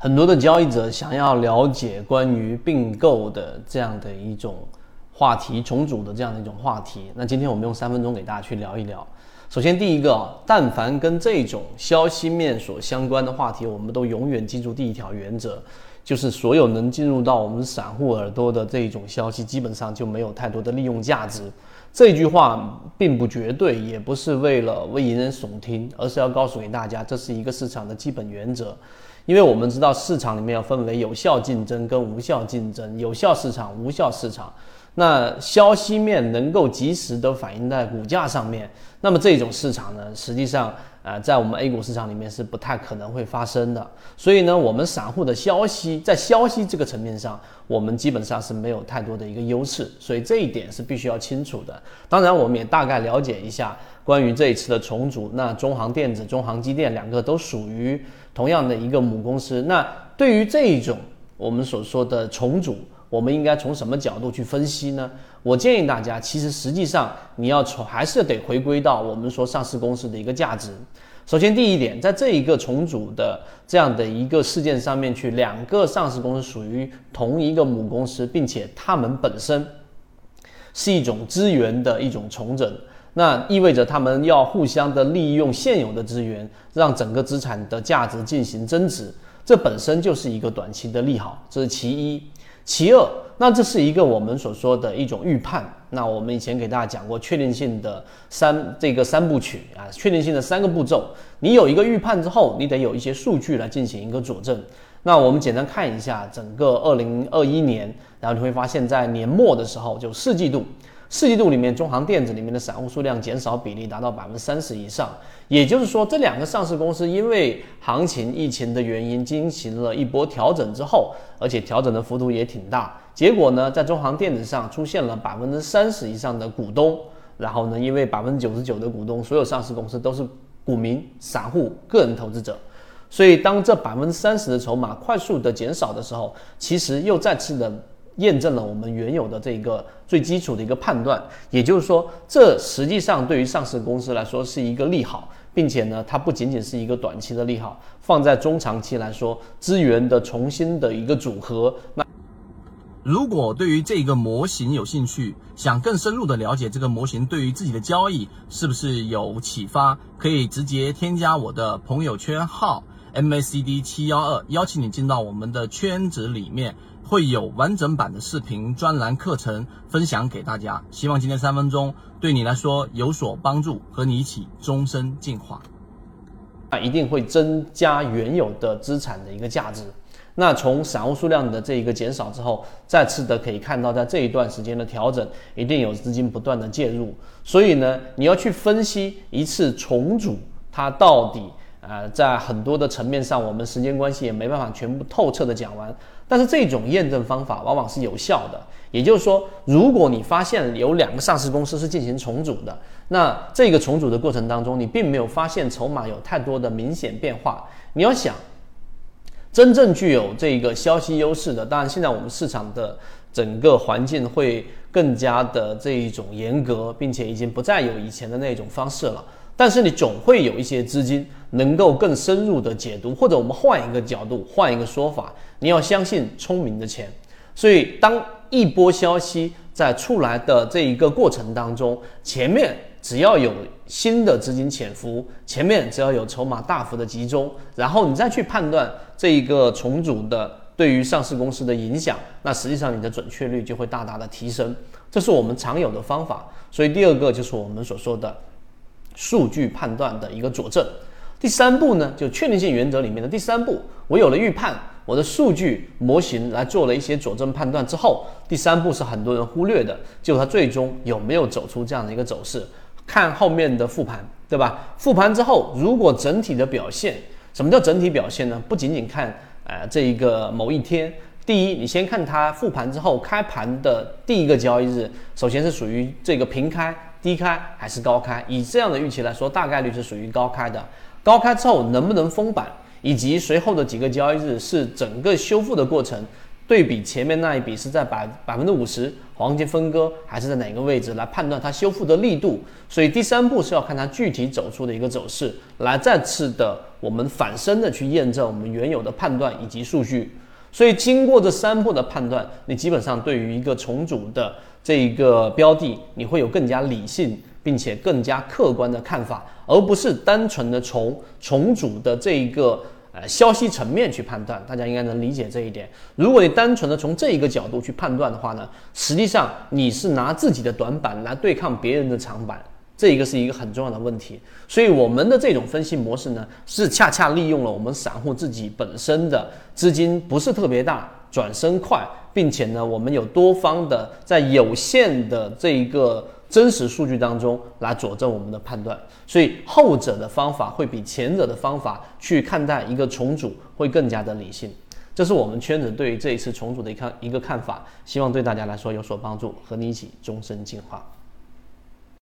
很多的交易者想要了解关于并购的这样的一种话题，重组的这样的一种话题。那今天我们用三分钟给大家去聊一聊。首先，第一个，但凡跟这种消息面所相关的话题，我们都永远记住第一条原则，就是所有能进入到我们散户耳朵的这一种消息，基本上就没有太多的利用价值。这句话并不绝对，也不是为了为引人耸听，而是要告诉给大家，这是一个市场的基本原则。因为我们知道，市场里面要分为有效竞争跟无效竞争，有效市场、无效市场。那消息面能够及时的反映在股价上面，那么这种市场呢，实际上，呃，在我们 A 股市场里面是不太可能会发生的。所以呢，我们散户的消息在消息这个层面上，我们基本上是没有太多的一个优势。所以这一点是必须要清楚的。当然，我们也大概了解一下关于这一次的重组。那中航电子、中航机电两个都属于同样的一个母公司。那对于这一种我们所说的重组，我们应该从什么角度去分析呢？我建议大家，其实实际上你要从还是得回归到我们说上市公司的一个价值。首先，第一点，在这一个重组的这样的一个事件上面去，两个上市公司属于同一个母公司，并且它们本身是一种资源的一种重整，那意味着他们要互相的利用现有的资源，让整个资产的价值进行增值，这本身就是一个短期的利好，这是其一。其二，那这是一个我们所说的一种预判。那我们以前给大家讲过确定性的三这个三部曲啊，确定性的三个步骤。你有一个预判之后，你得有一些数据来进行一个佐证。那我们简单看一下整个二零二一年，然后你会发现在年末的时候，就四季度。四季度里面，中航电子里面的散户数量减少比例达到百分之三十以上，也就是说，这两个上市公司因为行情、疫情的原因进行了一波调整之后，而且调整的幅度也挺大。结果呢，在中航电子上出现了百分之三十以上的股东，然后呢，因为百分之九十九的股东，所有上市公司都是股民、散户、个人投资者，所以当这百分之三十的筹码快速的减少的时候，其实又再次的。验证了我们原有的这个最基础的一个判断，也就是说，这实际上对于上市公司来说是一个利好，并且呢，它不仅仅是一个短期的利好，放在中长期来说，资源的重新的一个组合。那如果对于这个模型有兴趣，想更深入的了解这个模型对于自己的交易是不是有启发，可以直接添加我的朋友圈号 MACD 七幺二，邀请你进到我们的圈子里面。会有完整版的视频专栏课程分享给大家，希望今天三分钟对你来说有所帮助，和你一起终身进化。那一定会增加原有的资产的一个价值。那从散户数量的这一个减少之后，再次的可以看到，在这一段时间的调整，一定有资金不断的介入。所以呢，你要去分析一次重组，它到底。呃，在很多的层面上，我们时间关系也没办法全部透彻的讲完。但是这种验证方法往往是有效的。也就是说，如果你发现有两个上市公司是进行重组的，那这个重组的过程当中，你并没有发现筹码有太多的明显变化。你要想，真正具有这个消息优势的，当然现在我们市场的整个环境会更加的这一种严格，并且已经不再有以前的那种方式了。但是你总会有一些资金能够更深入的解读，或者我们换一个角度，换一个说法，你要相信聪明的钱。所以，当一波消息在出来的这一个过程当中，前面只要有新的资金潜伏，前面只要有筹码大幅的集中，然后你再去判断这一个重组的对于上市公司的影响，那实际上你的准确率就会大大的提升。这是我们常有的方法。所以，第二个就是我们所说的。数据判断的一个佐证，第三步呢，就确定性原则里面的第三步，我有了预判，我的数据模型来做了一些佐证判断之后，第三步是很多人忽略的，就它最终有没有走出这样的一个走势，看后面的复盘，对吧？复盘之后，如果整体的表现，什么叫整体表现呢？不仅仅看呃这一个某一天，第一，你先看它复盘之后开盘的第一个交易日，首先是属于这个平开。低开还是高开？以这样的预期来说，大概率是属于高开的。高开之后能不能封板，以及随后的几个交易日是整个修复的过程，对比前面那一笔是在百百分之五十黄金分割，还是在哪个位置来判断它修复的力度。所以第三步是要看它具体走出的一个走势，来再次的我们反身的去验证我们原有的判断以及数据。所以经过这三步的判断，你基本上对于一个重组的这一个标的，你会有更加理性并且更加客观的看法，而不是单纯的从重组的这一个。呃，消息层面去判断，大家应该能理解这一点。如果你单纯的从这一个角度去判断的话呢，实际上你是拿自己的短板来对抗别人的长板，这一个是一个很重要的问题。所以我们的这种分析模式呢，是恰恰利用了我们散户自己本身的资金不是特别大，转身快，并且呢，我们有多方的在有限的这一个。真实数据当中来佐证我们的判断，所以后者的方法会比前者的方法去看待一个重组会更加的理性。这是我们圈子对于这一次重组的一看一个看法，希望对大家来说有所帮助，和你一起终身进化。